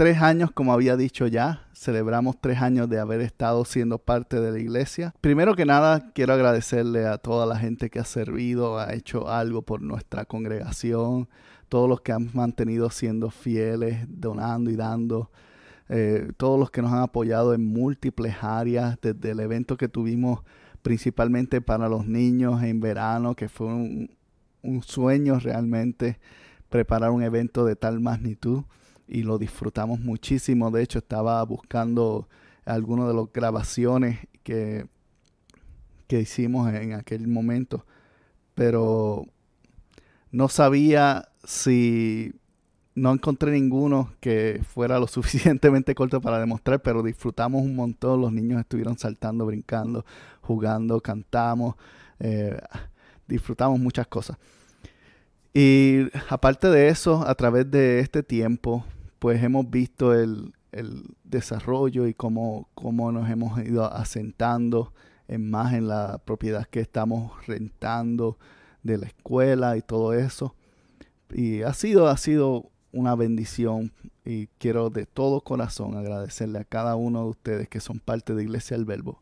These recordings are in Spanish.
tres años, como había dicho ya, celebramos tres años de haber estado siendo parte de la iglesia. Primero que nada, quiero agradecerle a toda la gente que ha servido, ha hecho algo por nuestra congregación, todos los que han mantenido siendo fieles, donando y dando. Eh, todos los que nos han apoyado en múltiples áreas, desde el evento que tuvimos principalmente para los niños en verano, que fue un, un sueño realmente preparar un evento de tal magnitud y lo disfrutamos muchísimo. De hecho, estaba buscando algunas de las grabaciones que, que hicimos en aquel momento, pero no sabía si no encontré ninguno que fuera lo suficientemente corto para demostrar, pero disfrutamos un montón. Los niños estuvieron saltando, brincando, jugando, cantamos, eh, disfrutamos muchas cosas. Y aparte de eso, a través de este tiempo, pues hemos visto el, desarrollo y cómo, cómo, nos hemos ido asentando en más en la propiedad que estamos rentando de la escuela y todo eso. Y ha sido, ha sido una bendición y quiero de todo corazón agradecerle a cada uno de ustedes que son parte de Iglesia del Verbo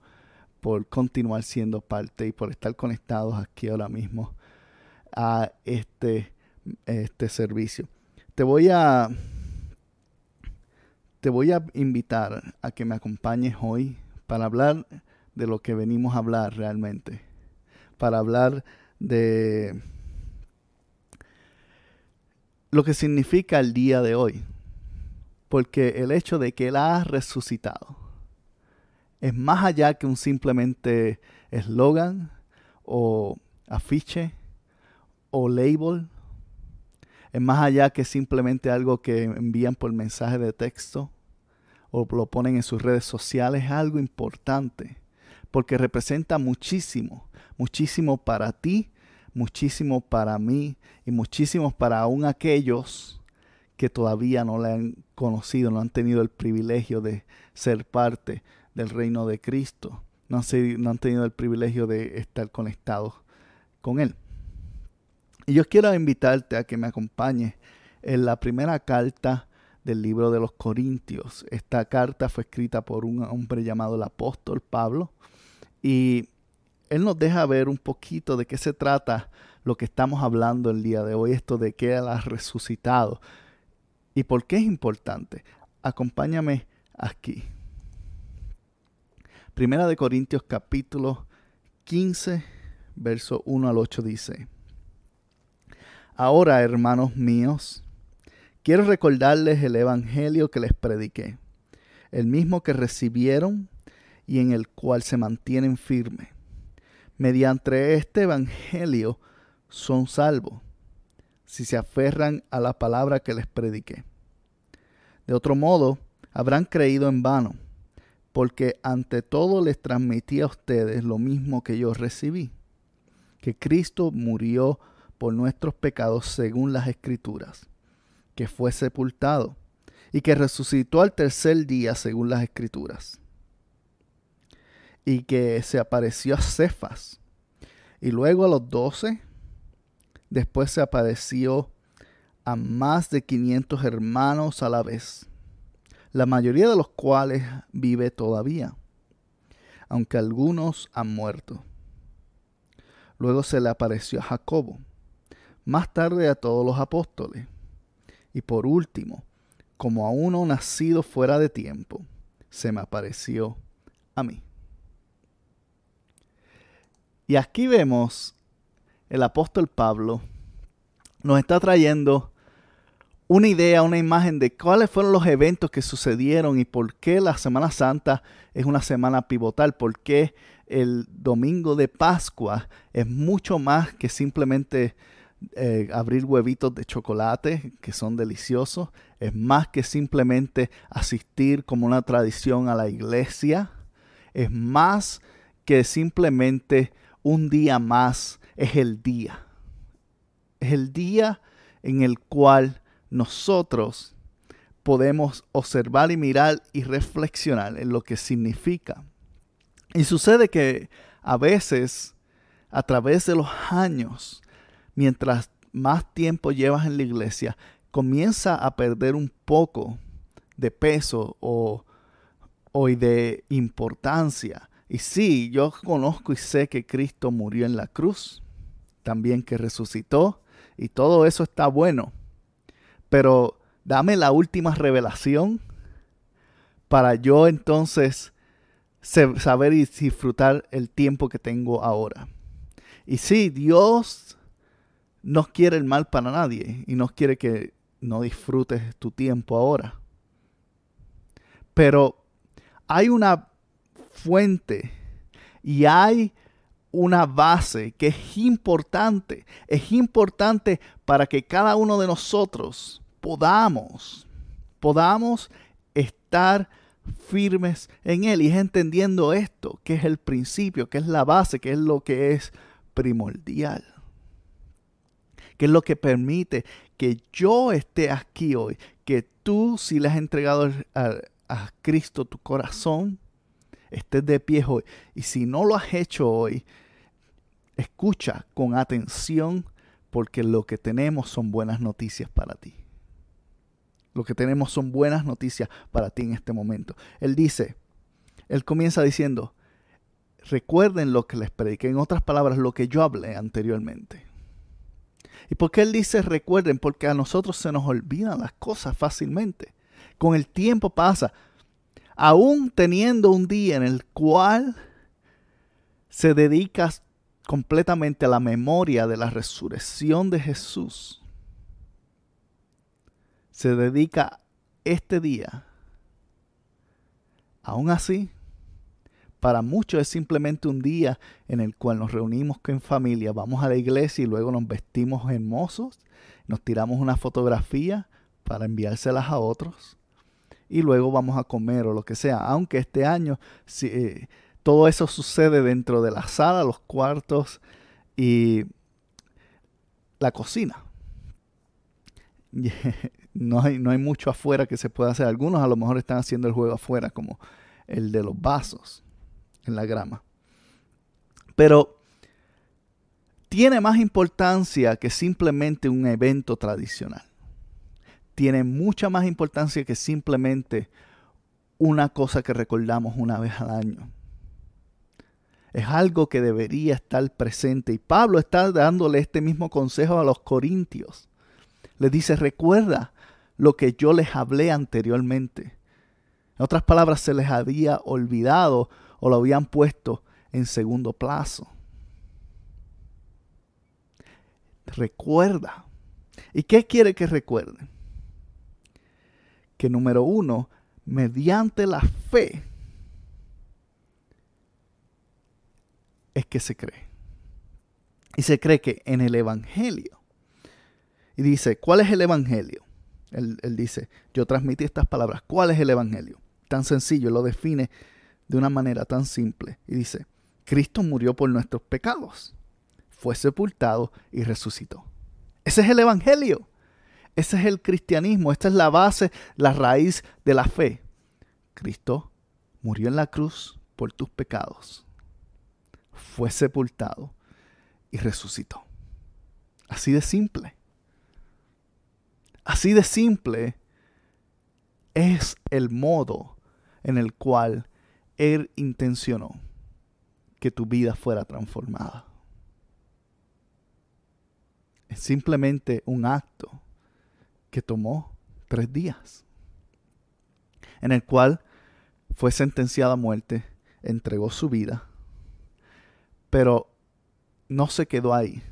por continuar siendo parte y por estar conectados aquí ahora mismo a este, este servicio. Te voy a te voy a invitar a que me acompañes hoy para hablar de lo que venimos a hablar realmente. Para hablar de lo que significa el día de hoy. Porque el hecho de que Él ha resucitado es más allá que un simplemente eslogan o afiche o label es más allá que simplemente algo que envían por mensaje de texto o lo ponen en sus redes sociales, es algo importante, porque representa muchísimo, muchísimo para ti, muchísimo para mí y muchísimo para aún aquellos que todavía no le han conocido, no han tenido el privilegio de ser parte del reino de Cristo, no han, no han tenido el privilegio de estar conectados con Él. Y yo quiero invitarte a que me acompañes en la primera carta del libro de los Corintios. Esta carta fue escrita por un hombre llamado el apóstol Pablo y él nos deja ver un poquito de qué se trata lo que estamos hablando el día de hoy, esto de que él ha resucitado y por qué es importante. Acompáñame aquí. Primera de Corintios capítulo 15, verso 1 al 8 dice. Ahora, hermanos míos, quiero recordarles el Evangelio que les prediqué, el mismo que recibieron y en el cual se mantienen firmes. Mediante este Evangelio son salvos, si se aferran a la palabra que les prediqué. De otro modo, habrán creído en vano, porque ante todo les transmití a ustedes lo mismo que yo recibí, que Cristo murió nuestros pecados según las escrituras, que fue sepultado y que resucitó al tercer día según las escrituras, y que se apareció a Cefas y luego a los doce, después se apareció a más de 500 hermanos a la vez, la mayoría de los cuales vive todavía, aunque algunos han muerto. Luego se le apareció a Jacobo más tarde a todos los apóstoles. Y por último, como a uno nacido fuera de tiempo, se me apareció a mí. Y aquí vemos el apóstol Pablo nos está trayendo una idea, una imagen de cuáles fueron los eventos que sucedieron y por qué la Semana Santa es una semana pivotal, por qué el domingo de Pascua es mucho más que simplemente eh, abrir huevitos de chocolate que son deliciosos. Es más que simplemente asistir como una tradición a la iglesia. Es más que simplemente un día más. Es el día. Es el día en el cual nosotros podemos observar y mirar y reflexionar en lo que significa. Y sucede que a veces, a través de los años, mientras más tiempo llevas en la iglesia, comienza a perder un poco de peso o, de importancia. Y sí, yo conozco y sé que Cristo murió en la cruz, también que resucitó, y todo eso está bueno. Pero dame la última revelación para yo entonces saber y disfrutar el tiempo que tengo ahora. Y sí, Dios no quiere el mal para nadie y no quiere que no disfrutes tu tiempo ahora. Pero hay una fuente y hay una base que es importante. Es importante para que cada uno de nosotros podamos, podamos estar firmes en Él. Y es entendiendo esto, que es el principio, que es la base, que es lo que es primordial que es lo que permite que yo esté aquí hoy, que tú si le has entregado a, a Cristo tu corazón, estés de pie hoy. Y si no lo has hecho hoy, escucha con atención porque lo que tenemos son buenas noticias para ti. Lo que tenemos son buenas noticias para ti en este momento. Él dice, él comienza diciendo, recuerden lo que les prediqué, en otras palabras, lo que yo hablé anteriormente. ¿Y por qué él dice recuerden? Porque a nosotros se nos olvidan las cosas fácilmente. Con el tiempo pasa. Aún teniendo un día en el cual se dedica completamente a la memoria de la resurrección de Jesús, se dedica este día. Aún así, para muchos es simplemente un día en el cual nos reunimos en familia, vamos a la iglesia y luego nos vestimos hermosos, nos tiramos una fotografía para enviárselas a otros y luego vamos a comer o lo que sea. Aunque este año eh, todo eso sucede dentro de la sala, los cuartos y la cocina. No hay, no hay mucho afuera que se pueda hacer. Algunos a lo mejor están haciendo el juego afuera, como el de los vasos en la grama. Pero tiene más importancia que simplemente un evento tradicional. Tiene mucha más importancia que simplemente una cosa que recordamos una vez al año. Es algo que debería estar presente. Y Pablo está dándole este mismo consejo a los corintios. Les dice, recuerda lo que yo les hablé anteriormente. En otras palabras, se les había olvidado o lo habían puesto en segundo plazo. Recuerda. ¿Y qué quiere que recuerde? Que número uno, mediante la fe, es que se cree. Y se cree que en el Evangelio. Y dice, ¿cuál es el Evangelio? Él, él, dice, yo transmití estas palabras. ¿Cuál es el Evangelio? Tan sencillo, lo define de una manera tan simple y dice, Cristo murió por nuestros pecados, fue sepultado y resucitó. Ese es el Evangelio, ese es el cristianismo, esta es la base, la raíz de la fe. Cristo murió en la cruz por tus pecados, fue sepultado y resucitó. Así de simple. Así de simple es el modo en el cual él intencionó que tu vida fuera transformada. Es simplemente un acto que tomó tres días, en el cual fue sentenciado a muerte, entregó su vida, pero no se quedó ahí,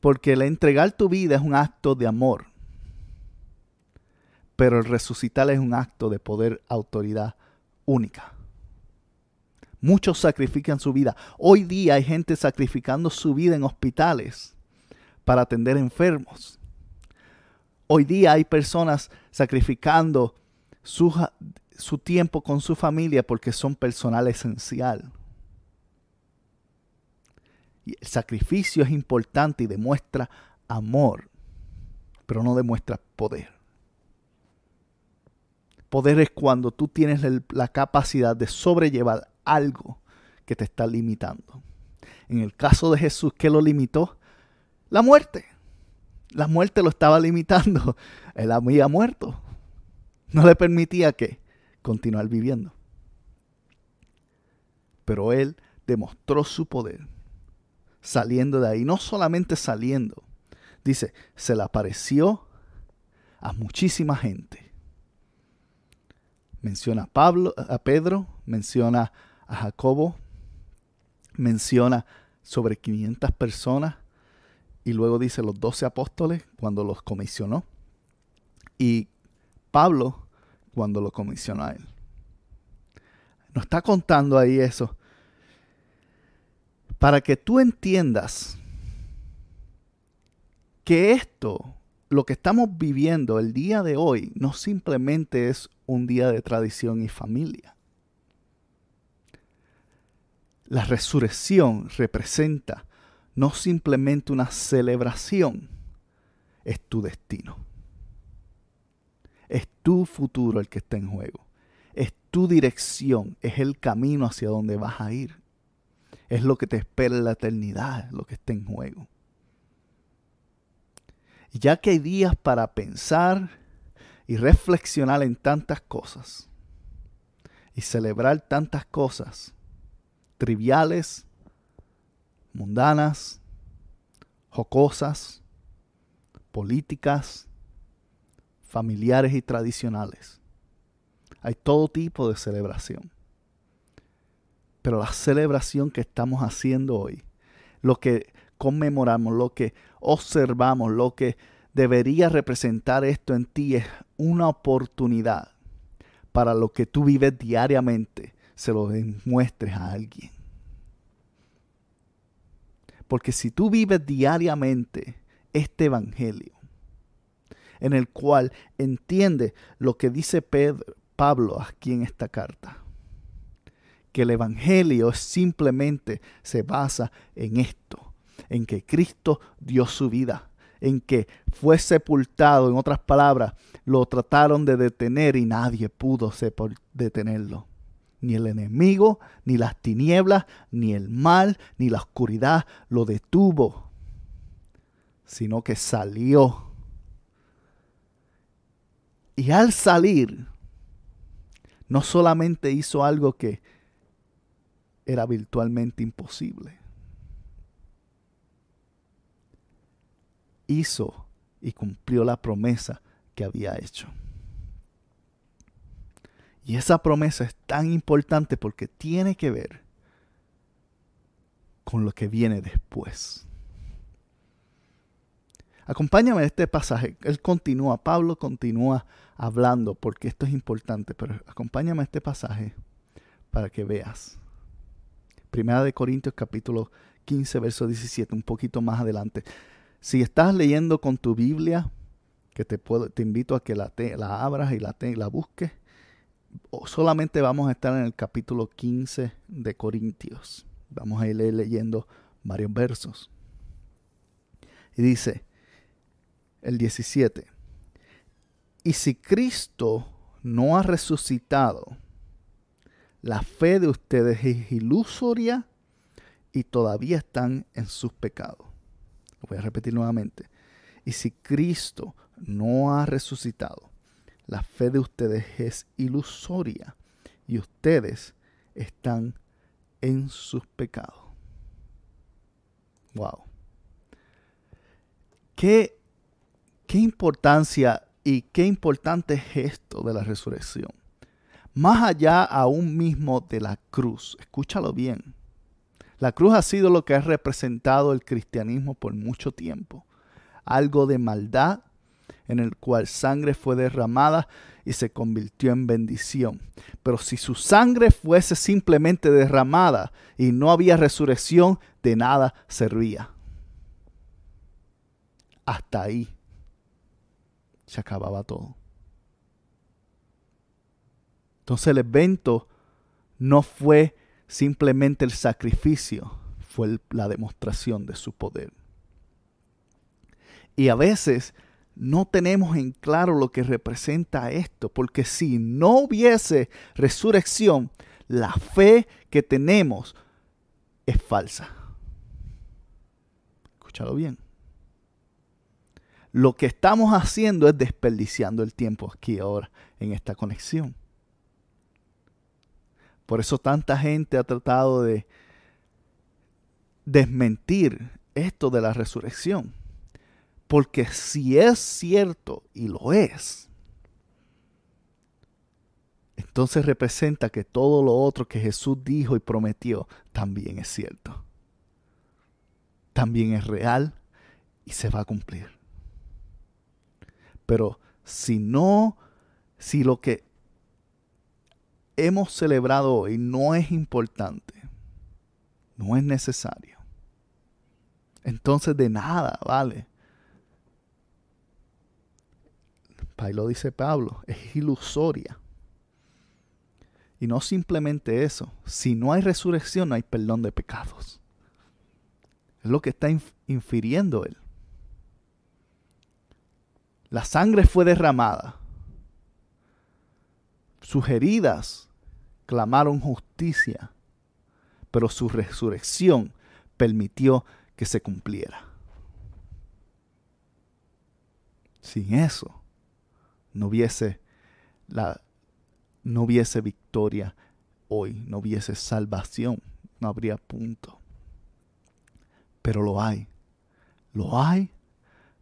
porque el entregar tu vida es un acto de amor, pero el resucitar es un acto de poder, autoridad única. Muchos sacrifican su vida. Hoy día hay gente sacrificando su vida en hospitales para atender enfermos. Hoy día hay personas sacrificando su, su tiempo con su familia porque son personal esencial. Y el sacrificio es importante y demuestra amor, pero no demuestra poder. Poder es cuando tú tienes la capacidad de sobrellevar algo que te está limitando. En el caso de Jesús, ¿qué lo limitó? La muerte. La muerte lo estaba limitando. Él había muerto. No le permitía que continuar viviendo. Pero él demostró su poder saliendo de ahí. No solamente saliendo. Dice, se le apareció a muchísima gente. Menciona a Pablo, a Pedro, menciona a Jacobo, menciona sobre 500 personas y luego dice los 12 apóstoles cuando los comisionó y Pablo cuando lo comisionó a él. Nos está contando ahí eso para que tú entiendas que esto, lo que estamos viviendo el día de hoy, no simplemente es un día de tradición y familia. La resurrección representa no simplemente una celebración, es tu destino. Es tu futuro el que está en juego. Es tu dirección, es el camino hacia donde vas a ir. Es lo que te espera en la eternidad, lo que está en juego. Y ya que hay días para pensar y reflexionar en tantas cosas y celebrar tantas cosas triviales, mundanas, jocosas, políticas, familiares y tradicionales. Hay todo tipo de celebración. Pero la celebración que estamos haciendo hoy, lo que conmemoramos, lo que observamos, lo que debería representar esto en ti es una oportunidad para lo que tú vives diariamente, se lo demuestres a alguien. Porque si tú vives diariamente este Evangelio, en el cual entiende lo que dice Pedro, Pablo aquí en esta carta, que el Evangelio simplemente se basa en esto, en que Cristo dio su vida, en que fue sepultado, en otras palabras, lo trataron de detener y nadie pudo detenerlo ni el enemigo, ni las tinieblas, ni el mal, ni la oscuridad lo detuvo, sino que salió. Y al salir, no solamente hizo algo que era virtualmente imposible, hizo y cumplió la promesa que había hecho. Y esa promesa es tan importante porque tiene que ver con lo que viene después. Acompáñame a este pasaje. Él continúa, Pablo continúa hablando porque esto es importante, pero acompáñame a este pasaje para que veas. Primera de Corintios capítulo 15, verso 17, un poquito más adelante. Si estás leyendo con tu Biblia, que te, puedo, te invito a que la, la abras y la, la busques solamente vamos a estar en el capítulo 15 de Corintios. Vamos a ir leyendo varios versos. Y dice el 17, y si Cristo no ha resucitado, la fe de ustedes es ilusoria y todavía están en sus pecados. Lo voy a repetir nuevamente. Y si Cristo no ha resucitado, la fe de ustedes es ilusoria y ustedes están en sus pecados. Wow. ¿Qué, qué importancia y qué importante gesto de la resurrección. Más allá aún mismo de la cruz. Escúchalo bien. La cruz ha sido lo que ha representado el cristianismo por mucho tiempo. Algo de maldad en el cual sangre fue derramada y se convirtió en bendición. Pero si su sangre fuese simplemente derramada y no había resurrección, de nada servía. hasta ahí se acababa todo. Entonces el evento no fue simplemente el sacrificio, fue la demostración de su poder. Y a veces no tenemos en claro lo que representa esto, porque si no hubiese resurrección, la fe que tenemos es falsa. Escúchalo bien. Lo que estamos haciendo es desperdiciando el tiempo aquí ahora en esta conexión. Por eso tanta gente ha tratado de desmentir esto de la resurrección. Porque si es cierto, y lo es, entonces representa que todo lo otro que Jesús dijo y prometió también es cierto. También es real y se va a cumplir. Pero si no, si lo que hemos celebrado hoy no es importante, no es necesario, entonces de nada vale Ahí dice Pablo, es ilusoria. Y no simplemente eso, si no hay resurrección no hay perdón de pecados. Es lo que está infiriendo él. La sangre fue derramada. Sus heridas clamaron justicia, pero su resurrección permitió que se cumpliera. Sin eso, no hubiese la no hubiese victoria hoy, no hubiese salvación, no habría punto. Pero lo hay. Lo hay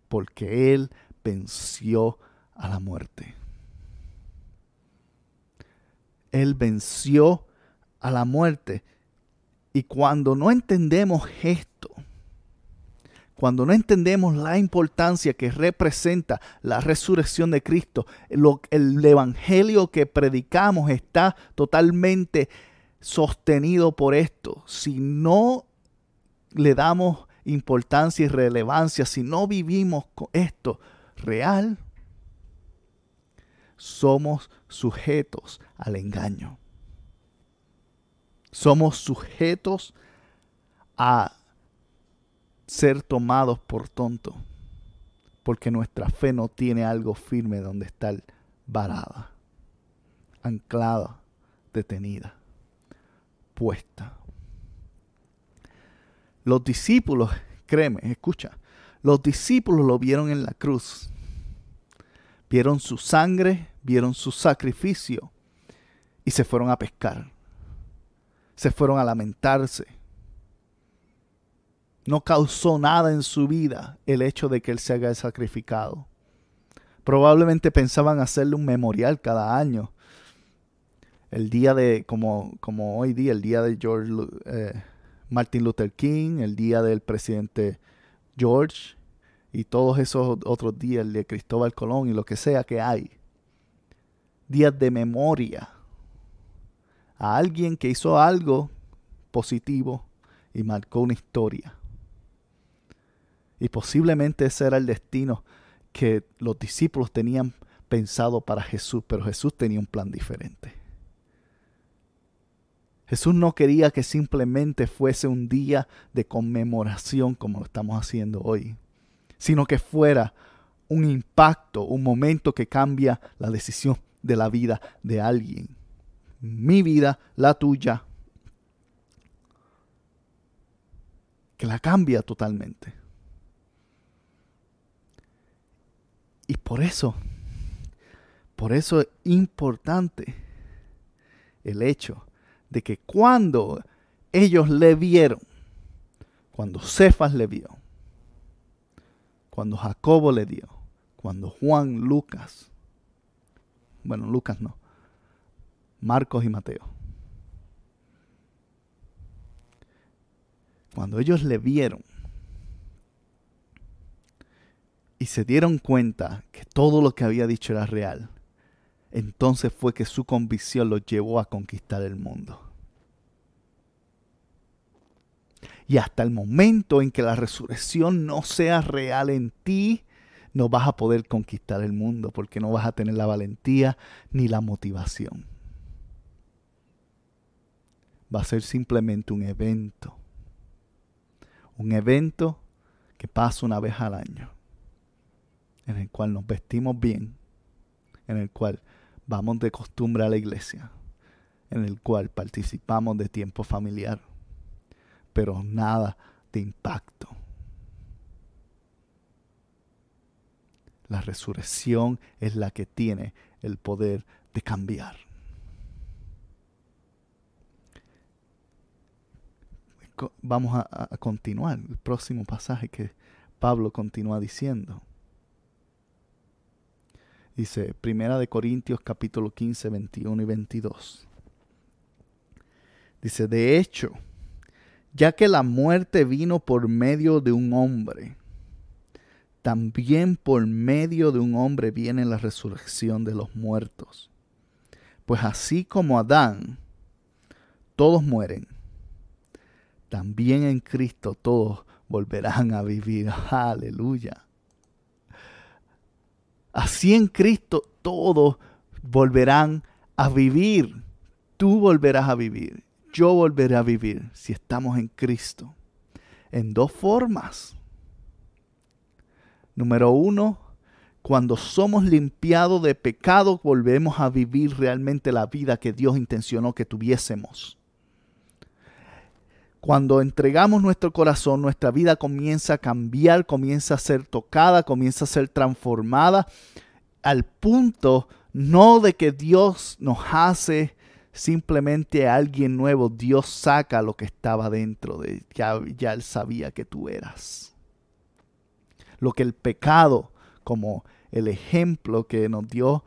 porque Él venció a la muerte. Él venció a la muerte. Y cuando no entendemos esto, cuando no entendemos la importancia que representa la resurrección de Cristo, el evangelio que predicamos está totalmente sostenido por esto. Si no le damos importancia y relevancia, si no vivimos con esto real, somos sujetos al engaño. Somos sujetos a ser tomados por tonto, porque nuestra fe no tiene algo firme donde estar varada, anclada, detenida, puesta. Los discípulos, créeme, escucha, los discípulos lo vieron en la cruz. Vieron su sangre, vieron su sacrificio y se fueron a pescar. Se fueron a lamentarse no causó nada en su vida el hecho de que él se haya sacrificado. Probablemente pensaban hacerle un memorial cada año. El día de, como, como hoy día, el día de George eh, Martin Luther King, el día del presidente George y todos esos otros días, el de Cristóbal Colón y lo que sea que hay. Días de memoria a alguien que hizo algo positivo y marcó una historia. Y posiblemente ese era el destino que los discípulos tenían pensado para Jesús, pero Jesús tenía un plan diferente. Jesús no quería que simplemente fuese un día de conmemoración como lo estamos haciendo hoy, sino que fuera un impacto, un momento que cambia la decisión de la vida de alguien. Mi vida, la tuya, que la cambia totalmente. Y por eso, por eso es importante el hecho de que cuando ellos le vieron, cuando Cefas le vio, cuando Jacobo le dio, cuando Juan, Lucas, bueno, Lucas no, Marcos y Mateo, cuando ellos le vieron, y se dieron cuenta que todo lo que había dicho era real, entonces fue que su convicción los llevó a conquistar el mundo. Y hasta el momento en que la resurrección no sea real en ti, no vas a poder conquistar el mundo porque no vas a tener la valentía ni la motivación. Va a ser simplemente un evento. Un evento que pasa una vez al año, en el cual nos vestimos bien, en el cual vamos de costumbre a la iglesia, en el cual participamos de tiempo familiar, pero nada de impacto. La resurrección es la que tiene el poder de cambiar. Vamos a, a continuar el próximo pasaje que Pablo continúa diciendo. Dice, Primera de Corintios capítulo 15, 21 y 22. Dice, de hecho, ya que la muerte vino por medio de un hombre, también por medio de un hombre viene la resurrección de los muertos. Pues así como Adán, todos mueren, también en Cristo todos volverán a vivir. Aleluya. Así en Cristo todos volverán a vivir. Tú volverás a vivir. Yo volveré a vivir si estamos en Cristo. En dos formas. Número uno, cuando somos limpiados de pecado, volvemos a vivir realmente la vida que Dios intencionó que tuviésemos. Cuando entregamos nuestro corazón, nuestra vida comienza a cambiar, comienza a ser tocada, comienza a ser transformada al punto no de que Dios nos hace simplemente a alguien nuevo, Dios saca lo que estaba dentro de ya, ya él sabía que tú eras. Lo que el pecado, como el ejemplo que nos dio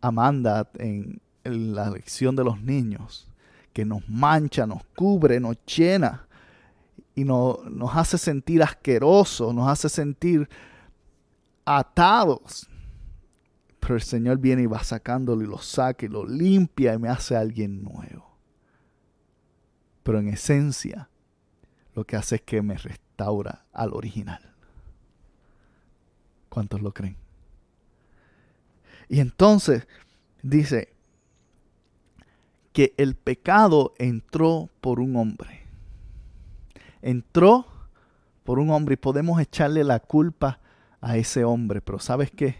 Amanda en, en la lección de los niños, que nos mancha, nos cubre, nos llena y nos hace sentir asquerosos, nos hace sentir atados. Pero el Señor viene y va sacándolo y lo saca y lo limpia y me hace alguien nuevo. Pero en esencia, lo que hace es que me restaura al original. ¿Cuántos lo creen? Y entonces dice, que el pecado entró por un hombre. Entró por un hombre y podemos echarle la culpa a ese hombre, pero ¿sabes qué?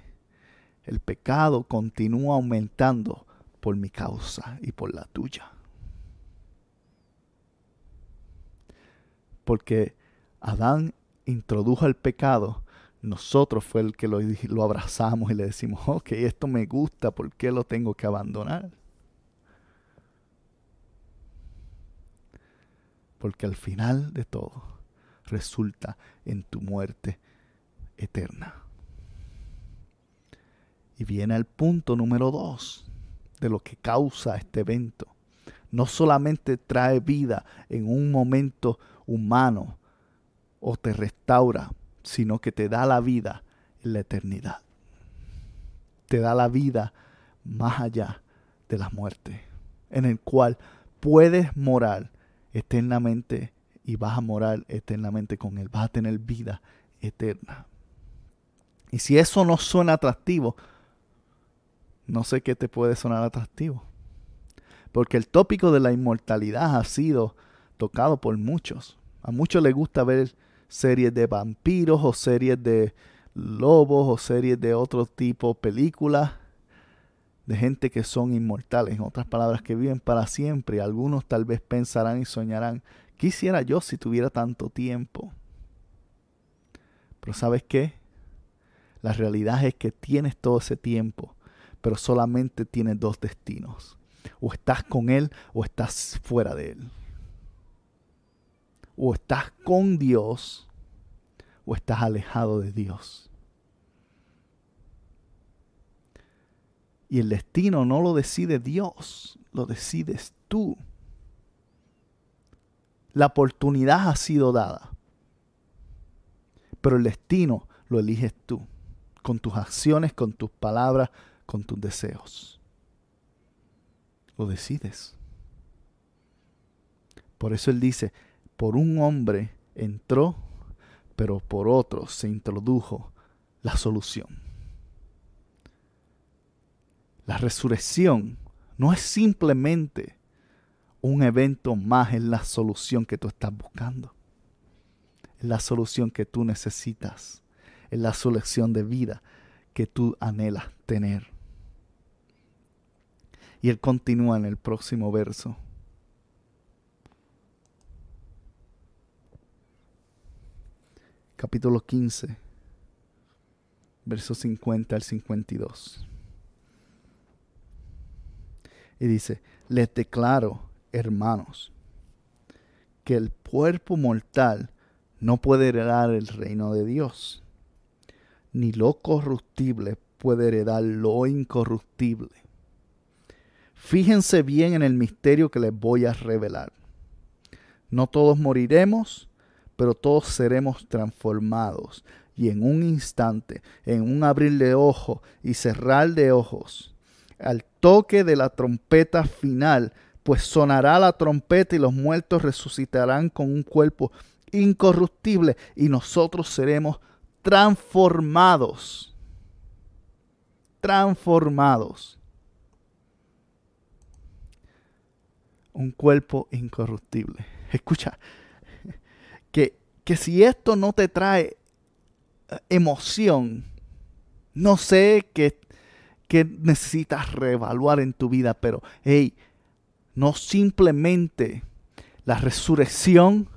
El pecado continúa aumentando por mi causa y por la tuya. Porque Adán introdujo el pecado, nosotros fue el que lo, lo abrazamos y le decimos, ok, esto me gusta, ¿por qué lo tengo que abandonar? Porque al final de todo resulta en tu muerte eterna. Y viene el punto número dos de lo que causa este evento. No solamente trae vida en un momento humano o te restaura, sino que te da la vida en la eternidad. Te da la vida más allá de la muerte, en el cual puedes morar eternamente y vas a morar eternamente con Él. Vas a tener vida eterna. Y si eso no suena atractivo, no sé qué te puede sonar atractivo. Porque el tópico de la inmortalidad ha sido tocado por muchos. A muchos les gusta ver series de vampiros o series de lobos o series de otro tipo, películas de gente que son inmortales, en otras palabras, que viven para siempre. Algunos tal vez pensarán y soñarán, quisiera yo si tuviera tanto tiempo. Pero ¿sabes qué? La realidad es que tienes todo ese tiempo, pero solamente tienes dos destinos. O estás con Él o estás fuera de Él. O estás con Dios o estás alejado de Dios. Y el destino no lo decide Dios, lo decides tú. La oportunidad ha sido dada, pero el destino lo eliges tú, con tus acciones, con tus palabras, con tus deseos. Lo decides. Por eso Él dice, por un hombre entró, pero por otros se introdujo la solución. La resurrección no es simplemente un evento más en la solución que tú estás buscando. Es la solución que tú necesitas. Es la solución de vida que tú anhelas tener. Y él continúa en el próximo verso. Capítulo 15, versos 50 al 52. Y dice, les declaro, hermanos, que el cuerpo mortal no puede heredar el reino de Dios, ni lo corruptible puede heredar lo incorruptible. Fíjense bien en el misterio que les voy a revelar. No todos moriremos, pero todos seremos transformados y en un instante, en un abrir de ojos y cerrar de ojos, al toque de la trompeta final, pues sonará la trompeta y los muertos resucitarán con un cuerpo incorruptible y nosotros seremos transformados. Transformados. Un cuerpo incorruptible. Escucha, que, que si esto no te trae eh, emoción, no sé qué necesitas reevaluar en tu vida, pero hey, no simplemente la resurrección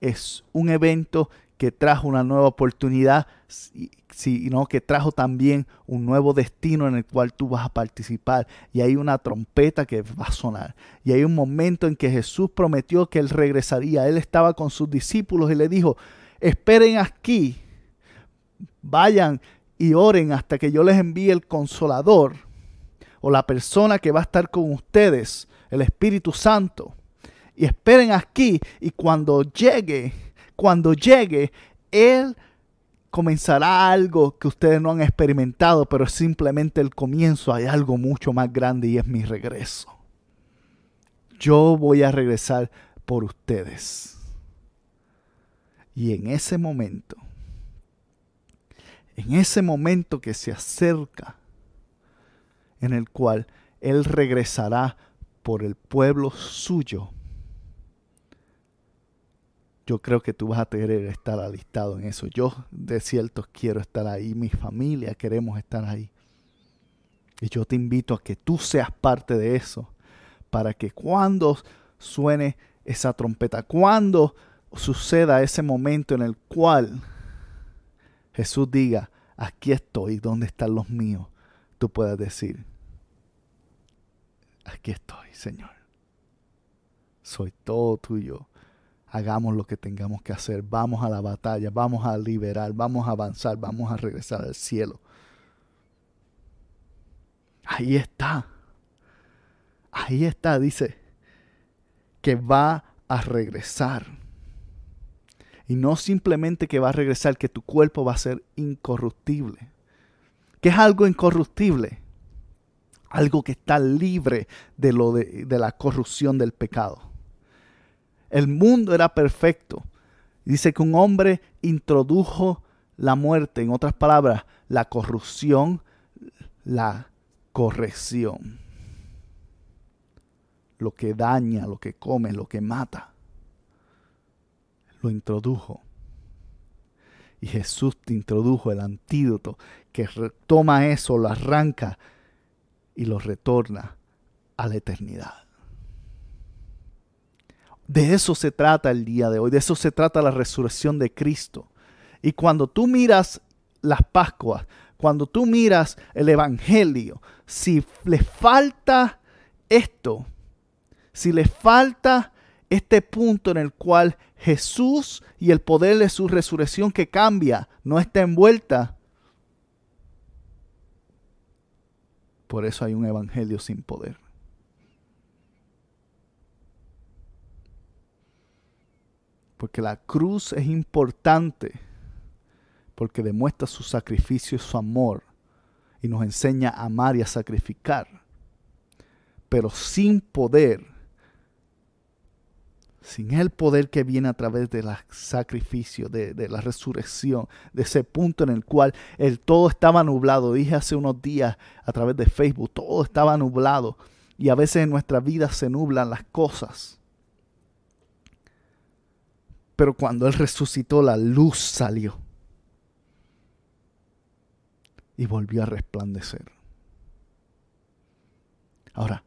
es un evento que trajo una nueva oportunidad, sino que trajo también un nuevo destino en el cual tú vas a participar. Y hay una trompeta que va a sonar. Y hay un momento en que Jesús prometió que Él regresaría. Él estaba con sus discípulos y le dijo, esperen aquí, vayan y oren hasta que yo les envíe el consolador o la persona que va a estar con ustedes, el Espíritu Santo. Y esperen aquí y cuando llegue, cuando llegue, Él comenzará algo que ustedes no han experimentado, pero es simplemente el comienzo. Hay algo mucho más grande y es mi regreso. Yo voy a regresar por ustedes. Y en ese momento, en ese momento que se acerca, en el cual Él regresará por el pueblo suyo, yo creo que tú vas a querer estar alistado en eso. Yo de cierto quiero estar ahí, mi familia queremos estar ahí. Y yo te invito a que tú seas parte de eso, para que cuando suene esa trompeta, cuando suceda ese momento en el cual Jesús diga, aquí estoy, ¿dónde están los míos? Tú puedas decir, aquí estoy, Señor. Soy todo tuyo. Hagamos lo que tengamos que hacer. Vamos a la batalla, vamos a liberar, vamos a avanzar, vamos a regresar al cielo. Ahí está. Ahí está, dice, que va a regresar. Y no simplemente que va a regresar, que tu cuerpo va a ser incorruptible. ¿Qué es algo incorruptible? Algo que está libre de, lo de, de la corrupción del pecado. El mundo era perfecto. Dice que un hombre introdujo la muerte, en otras palabras, la corrupción, la corrección. Lo que daña, lo que come, lo que mata lo introdujo. Y Jesús te introdujo el antídoto que toma eso, lo arranca y lo retorna a la eternidad. De eso se trata el día de hoy, de eso se trata la resurrección de Cristo. Y cuando tú miras las Pascuas, cuando tú miras el Evangelio, si le falta esto, si le falta este punto en el cual Jesús y el poder de su resurrección que cambia no está envuelta. Por eso hay un evangelio sin poder. Porque la cruz es importante porque demuestra su sacrificio y su amor y nos enseña a amar y a sacrificar. Pero sin poder sin el poder que viene a través del sacrificio, de, de, la resurrección, de ese punto en el cual el todo estaba nublado. Dije hace unos días a través de Facebook, todo estaba nublado. Y a veces en nuestra vida se nublan las cosas. Pero cuando Él resucitó, la luz salió. Y volvió a resplandecer. Ahora,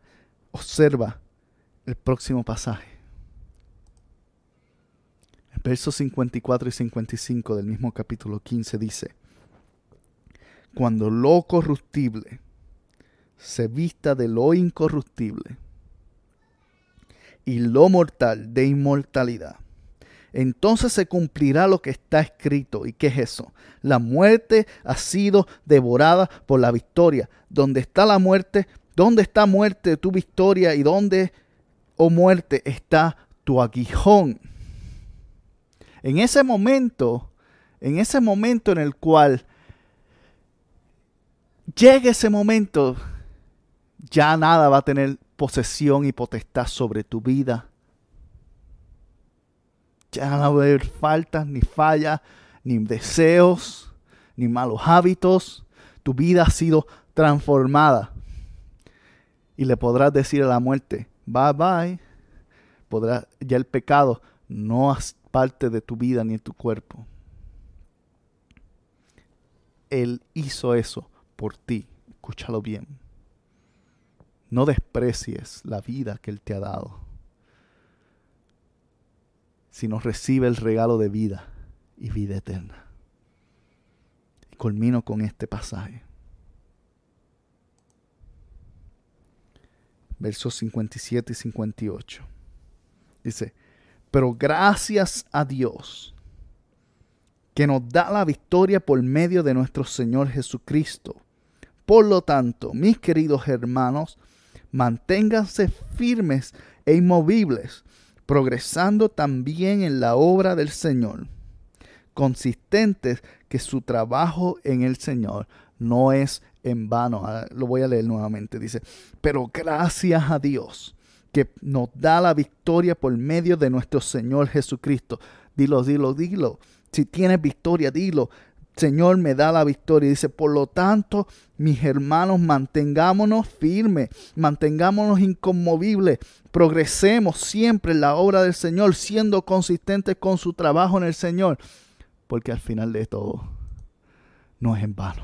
observa el próximo pasaje versos 54 y 55 del mismo capítulo 15 dice, cuando lo corruptible se vista de lo incorruptible y lo mortal de inmortalidad, entonces se cumplirá lo que está escrito. ¿Y qué es eso? La muerte ha sido devorada por la victoria. ¿Dónde está la muerte? ¿Dónde está muerte tu victoria? ¿Y dónde, oh muerte, está tu aguijón? En ese momento, en ese momento en el cual llegue ese momento, ya nada va a tener posesión y potestad sobre tu vida. Ya no va a haber faltas, ni fallas, ni deseos, ni malos hábitos. Tu vida ha sido transformada. Y le podrás decir a la muerte, bye bye. Podrá, ya el pecado no parte de tu vida ni de tu cuerpo. Él hizo eso por ti. Escúchalo bien. No desprecies la vida que Él te ha dado, sino recibe el regalo de vida y vida eterna. Y culmino con este pasaje. Versos 57 y 58. Dice, pero gracias a Dios que nos da la victoria por medio de nuestro Señor Jesucristo. Por lo tanto, mis queridos hermanos, manténganse firmes e inmovibles, progresando también en la obra del Señor, consistentes que su trabajo en el Señor no es en vano. Ah, lo voy a leer nuevamente. Dice, pero gracias a Dios que nos da la victoria por medio de nuestro Señor Jesucristo. Dilo, dilo, dilo. Si tienes victoria, dilo. Señor me da la victoria. Dice, por lo tanto, mis hermanos, mantengámonos firmes, mantengámonos inconmovibles, progresemos siempre en la obra del Señor, siendo consistentes con su trabajo en el Señor, porque al final de todo, no es en vano.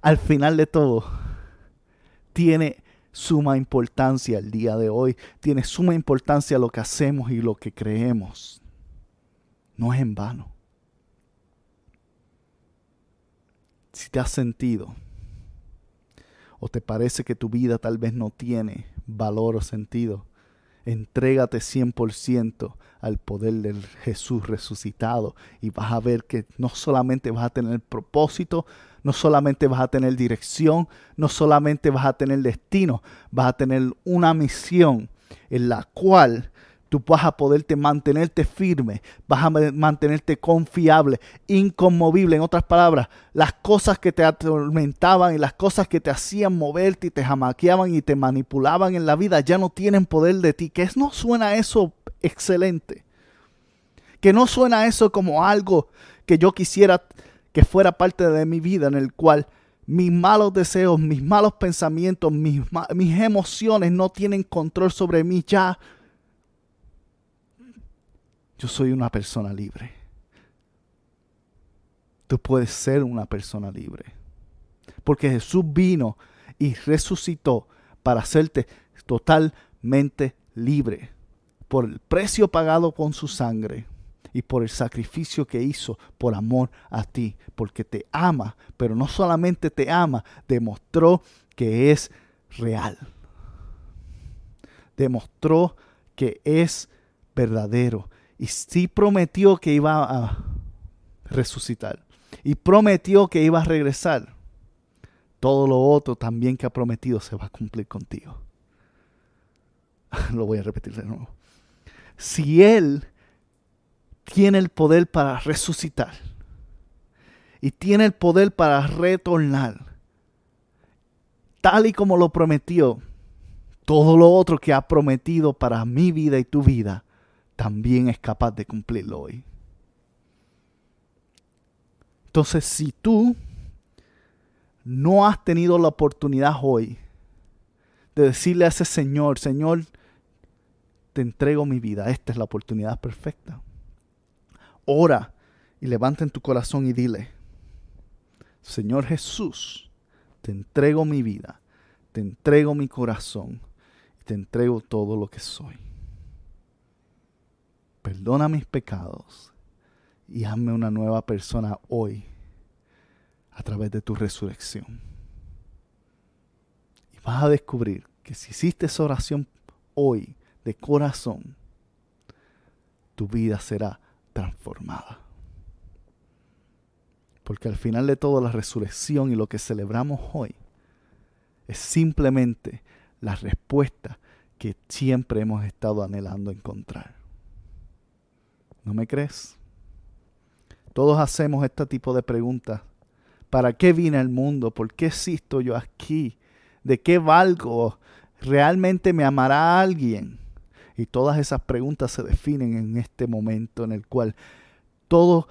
Al final de todo, tiene suma importancia el día de hoy. Tiene suma importancia lo que hacemos y lo que creemos. No es en vano. Si te has sentido o te parece que tu vida tal vez no tiene valor o sentido, entrégate 100% al poder del Jesús resucitado y vas a ver que no solamente vas a tener propósito, no solamente vas a tener dirección, no solamente vas a tener destino, vas a tener una misión en la cual tú vas a poderte mantenerte firme, vas a mantenerte confiable, inconmovible. En otras palabras, las cosas que te atormentaban y las cosas que te hacían moverte y te jamaqueaban y te manipulaban en la vida ya no tienen poder de ti. Que no suena eso excelente. Que no suena eso como algo que yo quisiera que fuera parte de mi vida en el cual mis malos deseos, mis malos pensamientos, mis, mis emociones no tienen control sobre mí ya. Yo soy una persona libre. Tú puedes ser una persona libre. Porque Jesús vino y resucitó para hacerte totalmente libre por el precio pagado con su sangre y por el sacrificio que hizo por amor a ti, porque te ama, pero no solamente te ama, demostró que es real. Demostró que es verdadero y sí prometió que iba a resucitar y prometió que iba a regresar. Todo lo otro también que ha prometido se va a cumplir contigo. Lo voy a repetir de nuevo. Si Él tiene el poder para resucitar y tiene el poder para retornar, tal y como lo prometió, todo lo otro que ha prometido para mi vida y tu vida, también es capaz de cumplirlo hoy. Entonces, si tú no has tenido la oportunidad hoy de decirle a ese Señor, Señor, te entrego mi vida, esta es la oportunidad perfecta. Ora y levanta en tu corazón y dile, Señor Jesús, te entrego mi vida, te entrego mi corazón te entrego todo lo que soy. Perdona mis pecados y hazme una nueva persona hoy a través de tu resurrección. Y vas a descubrir que si hiciste esa oración hoy de corazón, tu vida será transformada. Porque al final de todo la resurrección y lo que celebramos hoy es simplemente la respuesta que siempre hemos estado anhelando encontrar. ¿No me crees? Todos hacemos este tipo de preguntas. ¿Para qué vine al mundo? ¿Por qué existo yo aquí? ¿De qué valgo? ¿Realmente me amará alguien? Y todas esas preguntas se definen en este momento en el cual todo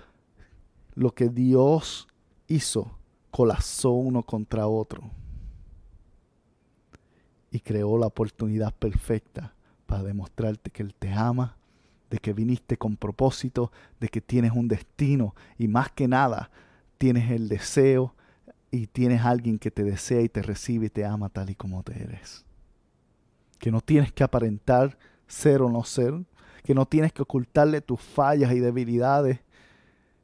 lo que Dios hizo colapsó uno contra otro y creó la oportunidad perfecta para demostrarte que Él te ama, de que viniste con propósito, de que tienes un destino y más que nada tienes el deseo y tienes alguien que te desea y te recibe y te ama tal y como te eres. Que no tienes que aparentar ser o no ser, que no tienes que ocultarle tus fallas y debilidades,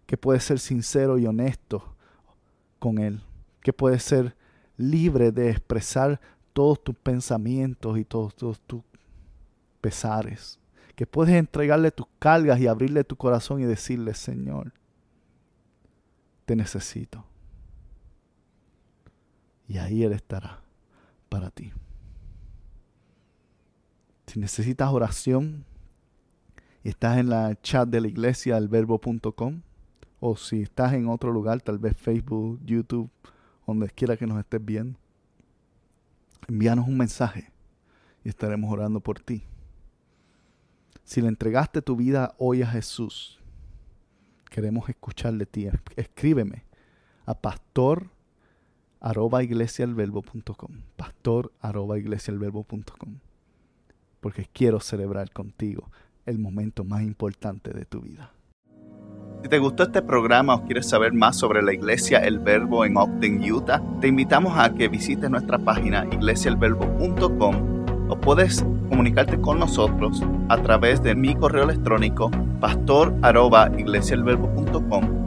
que puedes ser sincero y honesto con Él, que puedes ser libre de expresar todos tus pensamientos y todos, tus pesares, que puedes entregarle tus cargas y abrirle tu corazón y decirle, Señor, te necesito. Y ahí Él estará para ti. Si necesitas oración y estás en la chat de la iglesia alverbo.com o si estás en otro lugar, tal vez Facebook, YouTube, donde quiera que nos estés viendo, envíanos un mensaje y estaremos orando por ti. Si le entregaste tu vida hoy a Jesús, queremos escuchar de ti. Escríbeme a pastor arroba pastor arroba porque quiero celebrar contigo el momento más importante de tu vida. Si te gustó este programa o quieres saber más sobre la iglesia El Verbo en Ogden, Utah, te invitamos a que visites nuestra página iglesiaelverbo.com o puedes comunicarte con nosotros a través de mi correo electrónico pastor@iglesiaelverbo.com